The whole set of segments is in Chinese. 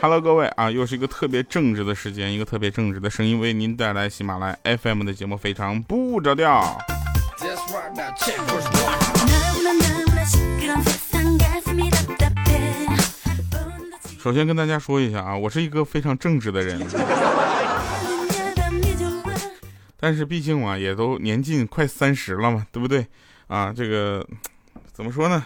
，Hello，各位啊，又是一个特别正直的时间，一个特别正直的声音为您带来喜马拉雅 FM 的节目，非常不着调。首先跟大家说一下啊，我是一个非常正直的人，但是毕竟嘛，也都年近快三十了嘛，对不对？啊，这个怎么说呢？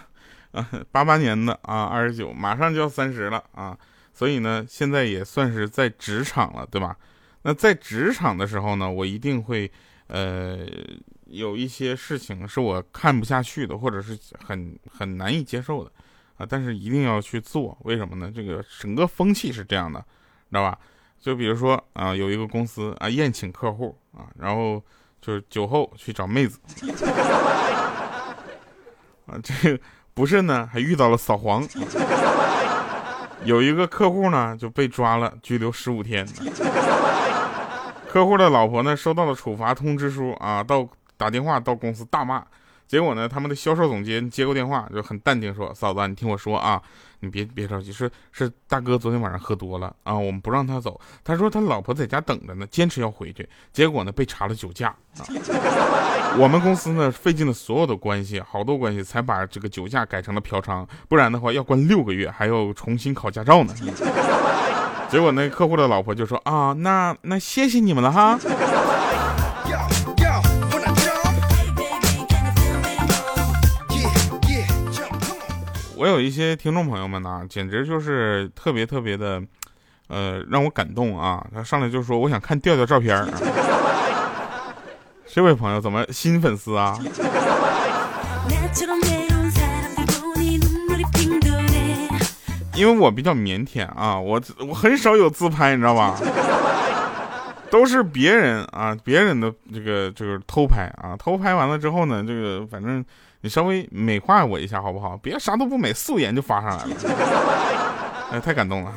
啊，八八年的啊，二十九，马上就要三十了啊，所以呢，现在也算是在职场了，对吧？那在职场的时候呢，我一定会呃有一些事情是我看不下去的，或者是很很难以接受的啊，但是一定要去做，为什么呢？这个整个风气是这样的，知道吧？就比如说啊，有一个公司啊宴请客户啊，然后就是酒后去找妹子 啊，这个。不慎呢，还遇到了扫黄，有一个客户呢就被抓了，拘留十五天。客户的老婆呢收到了处罚通知书啊，到打电话到公司大骂。结果呢，他们的销售总监接过电话，就很淡定说：“嫂子，你听我说啊，你别别着急，是是大哥昨天晚上喝多了啊，我们不让他走。他说他老婆在家等着呢，坚持要回去。结果呢，被查了酒驾啊。我们公司呢费尽了所有的关系，好多关系才把这个酒驾改成了嫖娼，不然的话要关六个月，还要重新考驾照呢。结果那客户的老婆就说啊，那那谢谢你们了哈。”我有一些听众朋友们呢，简直就是特别特别的，呃，让我感动啊！他上来就说：“我想看调调照片。”这位朋友怎么新粉丝啊？因为我比较腼腆啊，我我很少有自拍，你知道吧？都是别人啊，别人的这个就是偷拍啊，偷拍完了之后呢，这个反正。你稍微美化我一下好不好？别啥都不美，素颜就发上来了，哎，太感动了哈！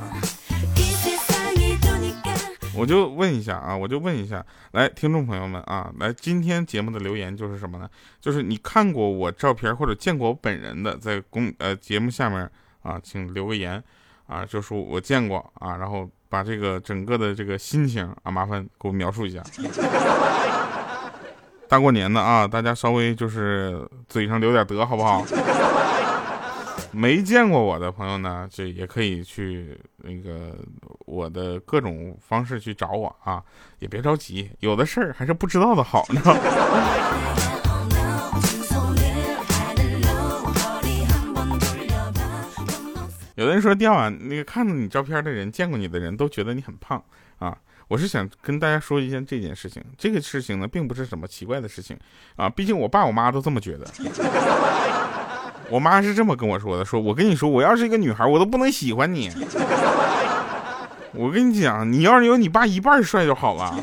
我就问一下啊，我就问一下，来，听众朋友们啊，来，今天节目的留言就是什么呢？就是你看过我照片或者见过我本人的，在公呃节目下面啊，请留个言啊，就说我见过啊，然后把这个整个的这个心情啊，麻烦给我描述一下。大过年的啊，大家稍微就是嘴上留点德，好不好？没见过我的朋友呢，就也可以去那个我的各种方式去找我啊，也别着急，有的事儿还是不知道的好呢。有的人说掉啊，那个看到你照片的人，见过你的人都觉得你很胖啊。我是想跟大家说一件这件事情，这个事情呢，并不是什么奇怪的事情啊，毕竟我爸我妈都这么觉得。我妈是这么跟我说的，说我跟你说，我要是一个女孩，我都不能喜欢你。我跟你讲，你要是有你爸一半帅就好了。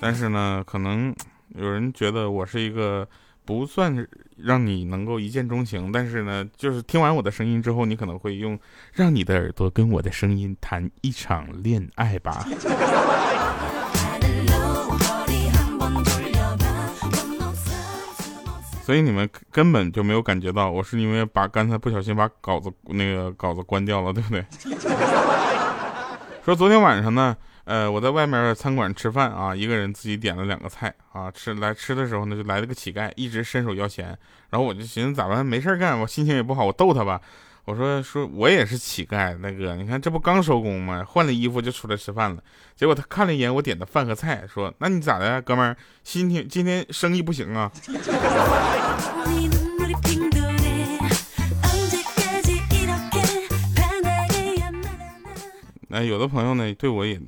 但是呢，可能有人觉得我是一个。不算是让你能够一见钟情，但是呢，就是听完我的声音之后，你可能会用让你的耳朵跟我的声音谈一场恋爱吧。所以你们根本就没有感觉到我是因为把刚才不小心把稿子那个稿子关掉了，对不对？说昨天晚上呢。呃，我在外面餐馆吃饭啊，一个人自己点了两个菜啊，吃来吃的时候呢，就来了个乞丐，一直伸手要钱，然后我就寻思咋办，没事干，我心情也不好，我逗他吧，我说说我也是乞丐，那个，你看这不刚收工吗？换了衣服就出来吃饭了，结果他看了一眼我点的饭和菜，说那你咋的，哥们儿，心情今天生意不行啊？那，有的朋友呢，对我也。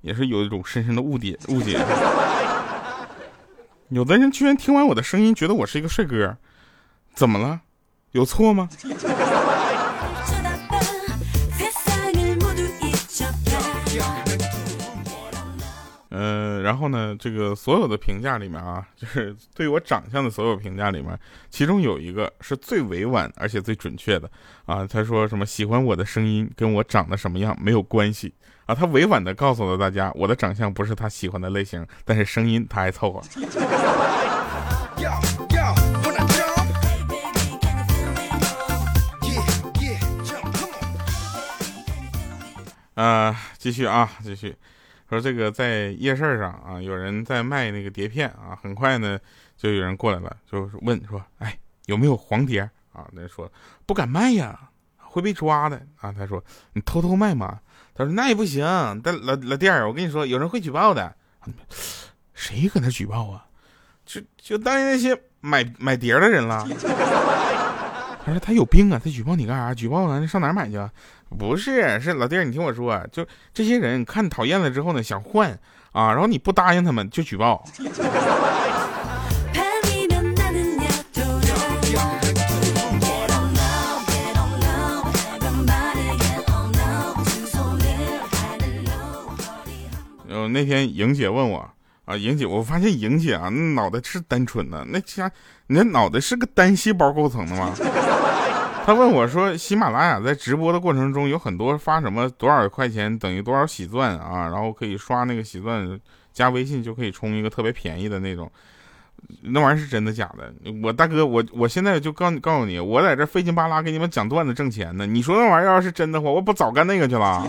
也是有一种深深的误解，误解。有的人居然听完我的声音，觉得我是一个帅哥，怎么了？有错吗？然后呢，这个所有的评价里面啊，就是对我长相的所有评价里面，其中有一个是最委婉而且最准确的啊。他说什么喜欢我的声音跟我长得什么样没有关系啊。他委婉的告诉了大家，我的长相不是他喜欢的类型，但是声音他还凑合。啊，继续啊，继续。说这个在夜市上啊，有人在卖那个碟片啊，很快呢就有人过来了，就问说，哎，有没有黄碟啊？那说不敢卖呀，会被抓的啊。他说你偷偷卖吗？他说那也不行，但老老弟儿，我跟你说，有人会举报的。谁搁那举报啊？就就当那些买买碟的人了。他说他有病啊，他举报你干啥？举报完上哪儿买去？不是，是老弟儿，你听我说，就这些人看讨厌了之后呢，想换啊，然后你不答应他们就举报。呃，那天莹姐问我啊，莹姐，我发现莹姐啊，那脑袋是单纯的，那家你那脑袋是个单细胞构成的吗？他问我说：“喜马拉雅在直播的过程中有很多发什么多少块钱等于多少喜钻啊，然后可以刷那个喜钻，加微信就可以充一个特别便宜的那种，那玩意儿是真的假的？我大哥，我我现在就告告诉你，我在这费劲巴拉给你们讲段子挣钱呢。你说那玩意儿要是真的话，我不早干那个去了？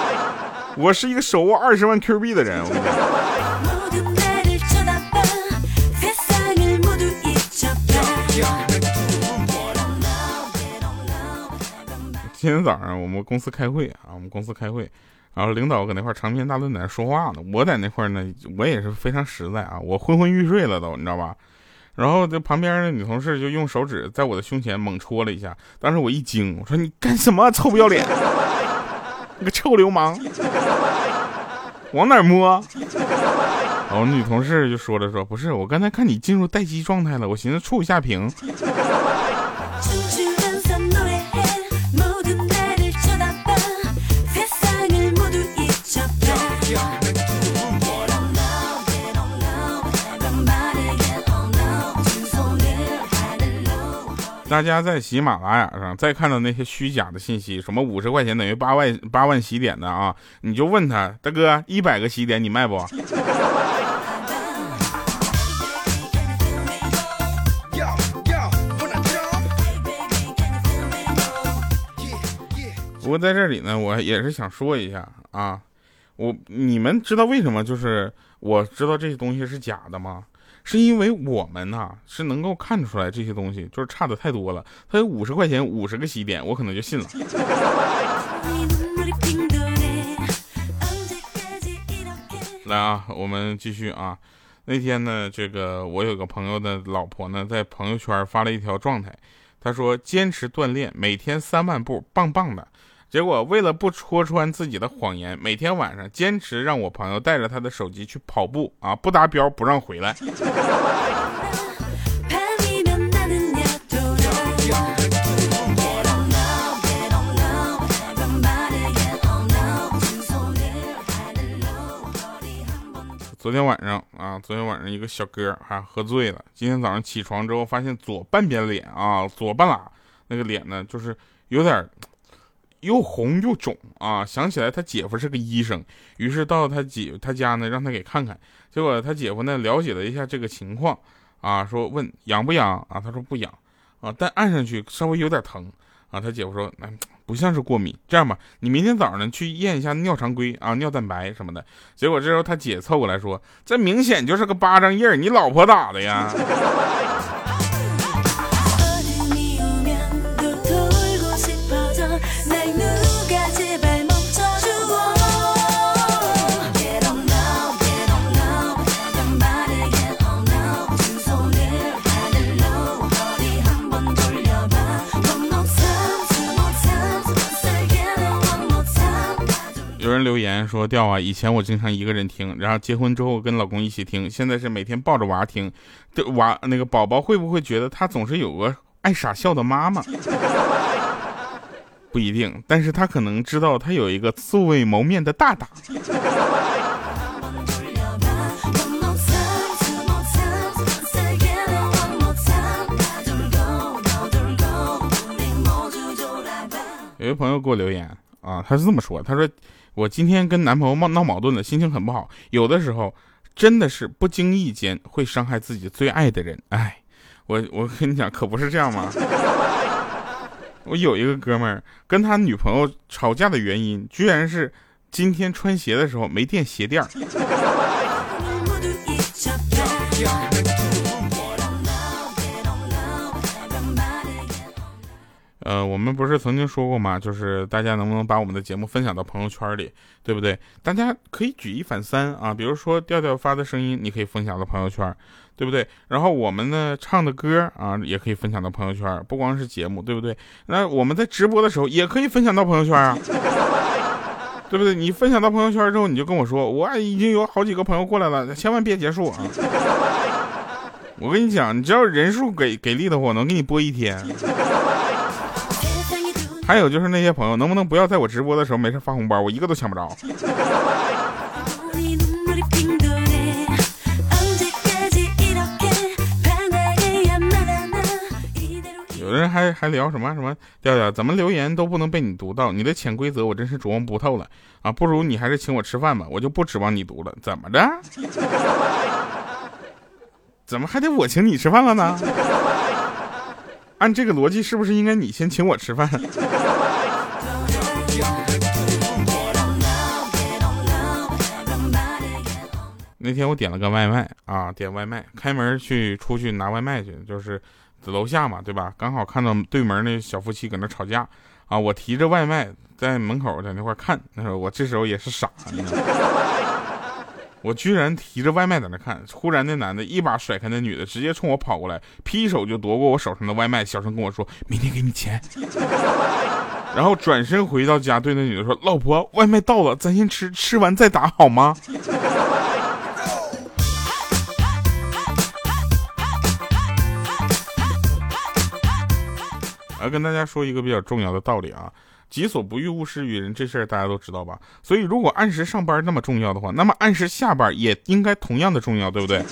我是一个手握二十万 Q 币的人，我跟你讲。”今天早上我们公司开会啊，我们公司开会，然后领导搁那块长篇大论在那说话呢。我在那块呢，我也是非常实在啊，我昏昏欲睡了都，你知道吧？然后这旁边的女同事就用手指在我的胸前猛戳了一下，当时我一惊，我说你干什么，臭不要脸，你个臭流氓，往哪摸？然后女同事就说了说，不是，我刚才看你进入待机状态了，我寻思触一下屏。大家在喜马拉雅上再看到那些虚假的信息，什么五十块钱等于八万八万喜点的啊，你就问他大哥，一百个喜点你卖不？不过在这里呢，我也是想说一下啊，我你们知道为什么就是我知道这些东西是假的吗？是因为我们呐是能够看出来这些东西就是差的太多了。他有五十块钱五十个喜点，我可能就信了。来啊，我们继续啊。那天呢，这个我有个朋友的老婆呢，在朋友圈发了一条状态，她说坚持锻炼，每天三万步，棒棒的。结果为了不戳穿自己的谎言，每天晚上坚持让我朋友带着他的手机去跑步啊，不达标不让回来。昨天晚上啊，昨天晚上一个小哥还喝醉了，今天早上起床之后发现左半边脸啊，左半拉那个脸呢，就是有点。又红又肿啊！想起来他姐夫是个医生，于是到他姐他家呢，让他给看看。结果他姐夫呢了解了一下这个情况，啊，说问痒不痒啊？他说不痒啊，但按上去稍微有点疼啊。他姐夫说，哎，不像是过敏。这样吧，你明天早上呢去验一下尿常规啊、尿蛋白什么的。结果这时候他姐凑过来说，这明显就是个巴掌印，你老婆打的呀？有人留言说掉啊以前我经常一个人听然后结婚之后跟老公一起听现在是每天抱着娃听这娃那个宝宝会不会觉得他总是有个爱傻笑的妈妈？不一定但是他可能知道他有一个素未谋面的大大。有一朋友给我留言啊他是这么说他说我今天跟男朋友闹闹矛盾了，心情很不好。有的时候真的是不经意间会伤害自己最爱的人。哎，我我跟你讲，可不是这样吗？我有一个哥们儿跟他女朋友吵架的原因，居然是今天穿鞋的时候没垫鞋垫儿。呃，我们不是曾经说过吗？就是大家能不能把我们的节目分享到朋友圈里，对不对？大家可以举一反三啊，比如说调调发的声音，你可以分享到朋友圈，对不对？然后我们呢唱的歌啊，也可以分享到朋友圈，不光是节目，对不对？那我们在直播的时候也可以分享到朋友圈啊，对不对？你分享到朋友圈之后，你就跟我说，我已经有好几个朋友过来了，千万别结束啊！我跟你讲，你只要人数给给力的话，我能给你播一天。还有就是那些朋友，能不能不要在我直播的时候没事发红包？我一个都抢不着。有人还还聊什么什么调调，怎么留言都不能被你读到，你的潜规则我真是琢磨不透了啊！不如你还是请我吃饭吧，我就不指望你读了。怎么着？怎么还得我请你吃饭了呢？按这个逻辑，是不是应该你先请我吃饭？那天我点了个外卖啊，点外卖，开门去出去拿外卖去，就是楼下嘛，对吧？刚好看到对门那小夫妻搁那吵架啊，我提着外卖在门口在那块看，那时候我这时候也是傻。我居然提着外卖在那看，忽然那男的一把甩开那女的，直接冲我跑过来，劈手就夺过我手上的外卖，小声跟我说：“明天给你钱。”然后转身回到家，对那女的说：“老婆，外卖到了，咱先吃，吃完再打好吗？”要跟大家说一个比较重要的道理啊。己所不欲，勿施于人，这事儿大家都知道吧？所以，如果按时上班那么重要的话，那么按时下班也应该同样的重要，对不对？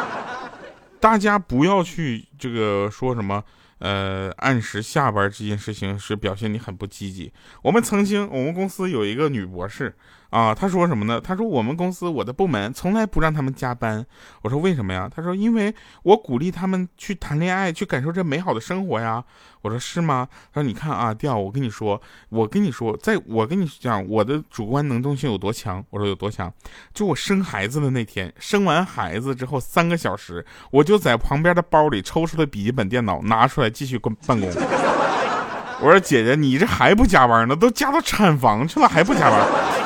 大家不要去这个说什么。呃，按时下班这件事情是表现你很不积极。我们曾经，我们公司有一个女博士啊，他说什么呢？他说我们公司我的部门从来不让他们加班。我说为什么呀？他说因为我鼓励他们去谈恋爱，去感受这美好的生活呀。我说是吗？他说你看啊，调，我跟你说，我跟你说，在我跟你讲我的主观能动性有多强。我说有多强？就我生孩子的那天，生完孩子之后三个小时，我就在旁边的包里抽出了笔记本电脑，拿出来。继续工办公。我说姐姐，你这还不加班呢？都加到产房去了，还不加班？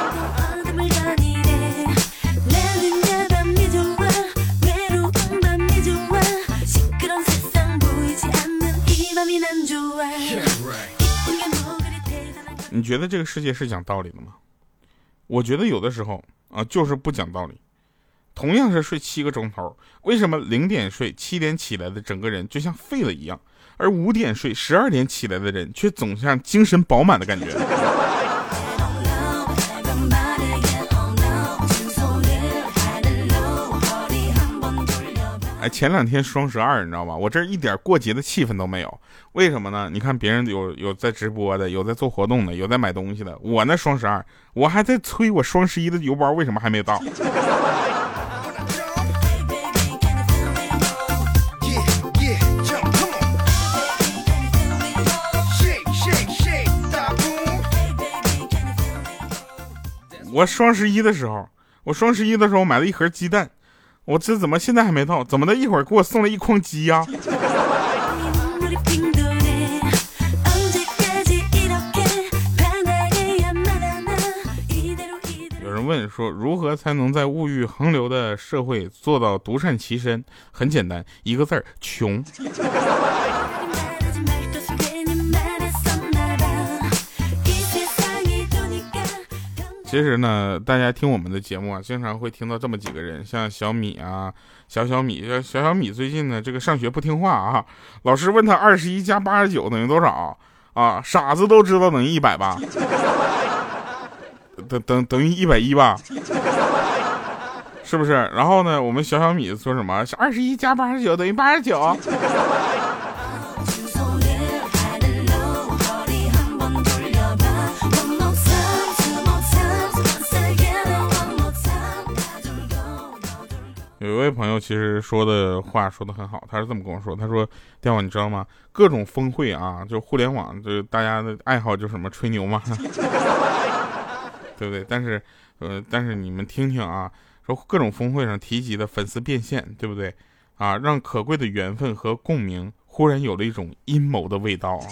你觉得这个世界是讲道理的吗？我觉得有的时候啊，就是不讲道理。同样是睡七个钟头，为什么零点睡七点起来的整个人就像废了一样？而五点睡、十二点起来的人，却总像精神饱满的感觉。哎，前两天双十二，你知道吗？我这一点过节的气氛都没有。为什么呢？你看别人有有在直播的，有在做活动的，有在买东西的。我那双十二，我还在催我双十一的邮包为什么还没到。我双十一的时候，我双十一的时候买了一盒鸡蛋，我这怎么现在还没到？怎么的？一会儿给我送了一筐鸡呀？有人问说，如何才能在物欲横流的社会做到独善其身？很简单，一个字儿：穷。其实呢，大家听我们的节目啊，经常会听到这么几个人，像小米啊，小小米，小小米最近呢，这个上学不听话啊，老师问他二十一加八十九等于多少啊？傻子都知道等于一百吧？等等等于一百一吧？是不是？然后呢，我们小小米说什么？二十一加八十九等于八十九？有一位朋友其实说的话说的很好，他是这么跟我说，他说：“电话你知道吗？各种峰会啊，就互联网，就大家的爱好就是什么吹牛嘛，对不对？但是，呃，但是你们听听啊，说各种峰会上提及的粉丝变现，对不对？啊，让可贵的缘分和共鸣忽然有了一种阴谋的味道。”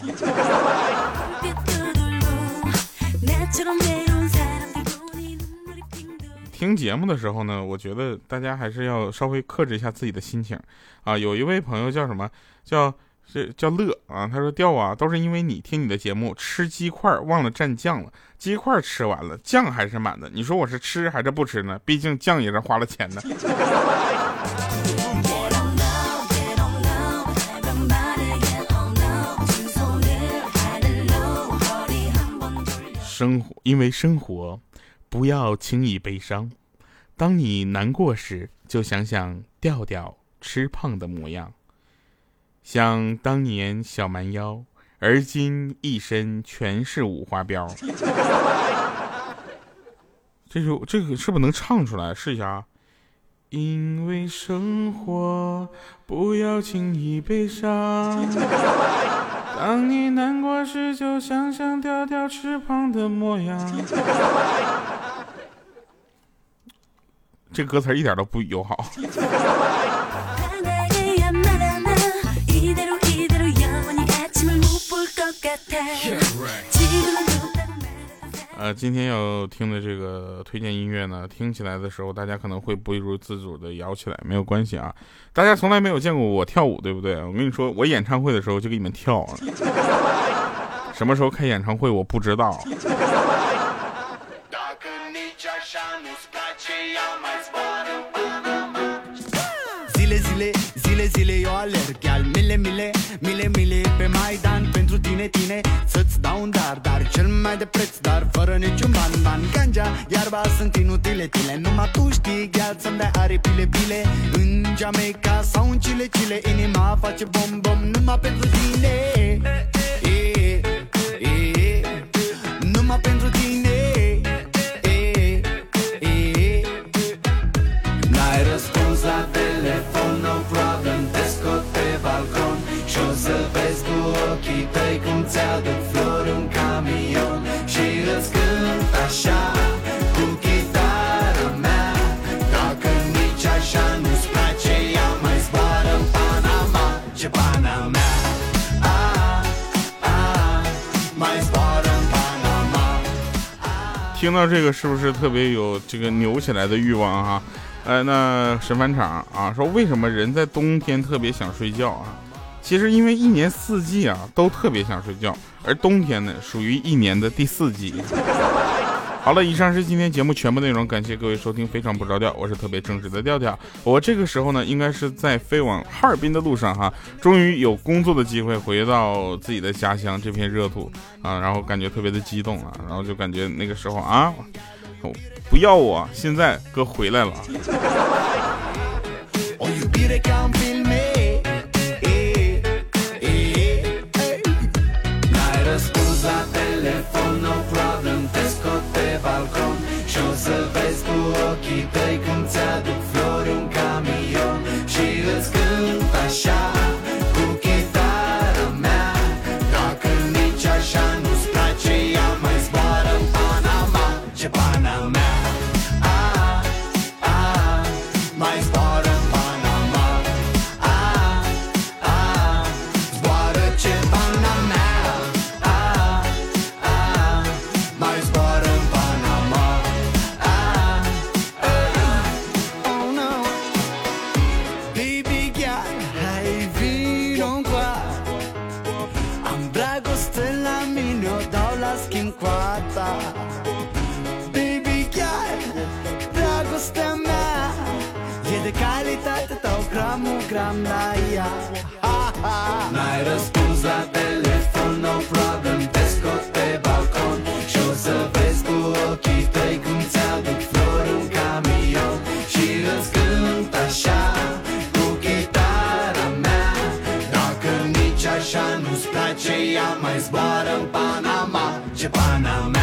听节目的时候呢，我觉得大家还是要稍微克制一下自己的心情啊。有一位朋友叫什么叫是叫乐啊，他说掉啊，都是因为你听你的节目吃鸡块忘了蘸酱了，鸡块吃完了，酱还是满的。你说我是吃还是不吃呢？毕竟酱也是花了钱的。生活，因为生活。不要轻易悲伤。当你难过时，就想想调调吃胖的模样，想当年小蛮腰，而今一身全是五花膘。这首这个是不是能唱出来？试一下啊！因为生活，不要轻易悲伤。当你难过时，就想想调调吃胖的模样。这歌词一点都不友好。呃，今天要听的这个推荐音乐呢，听起来的时候，大家可能会不由自主的摇起来，没有关系啊。大家从来没有见过我跳舞，对不对？我跟你说，我演唱会的时候就给你们跳。什么时候开演唱会，我不知道。Zile eu alerg Iar mile, mile, mile, mile pe Maidan. Pentru tine, tine să-ți dau un dar Dar cel mai de preț, dar fără niciun ban Ban, ganja, iarba sunt inutile tile. Numai tu știi, gheal să-mi dai aripile, bile În Jamaica sau în Chile, Chile Inima face bom, bom. Numai pentru tine 听到这个是不是特别有这个扭起来的欲望哈？呃，那神返场啊，说为什么人在冬天特别想睡觉啊？其实因为一年四季啊都特别想睡觉，而冬天呢属于一年的第四季。好了，以上是今天节目全部内容，感谢各位收听，非常不着调，我是特别正直的调调。我这个时候呢应该是在飞往哈尔滨的路上哈，终于有工作的机会回到自己的家乡这片热土啊，然后感觉特别的激动啊，然后就感觉那个时候啊，不要我，现在哥回来了。Japan, I'm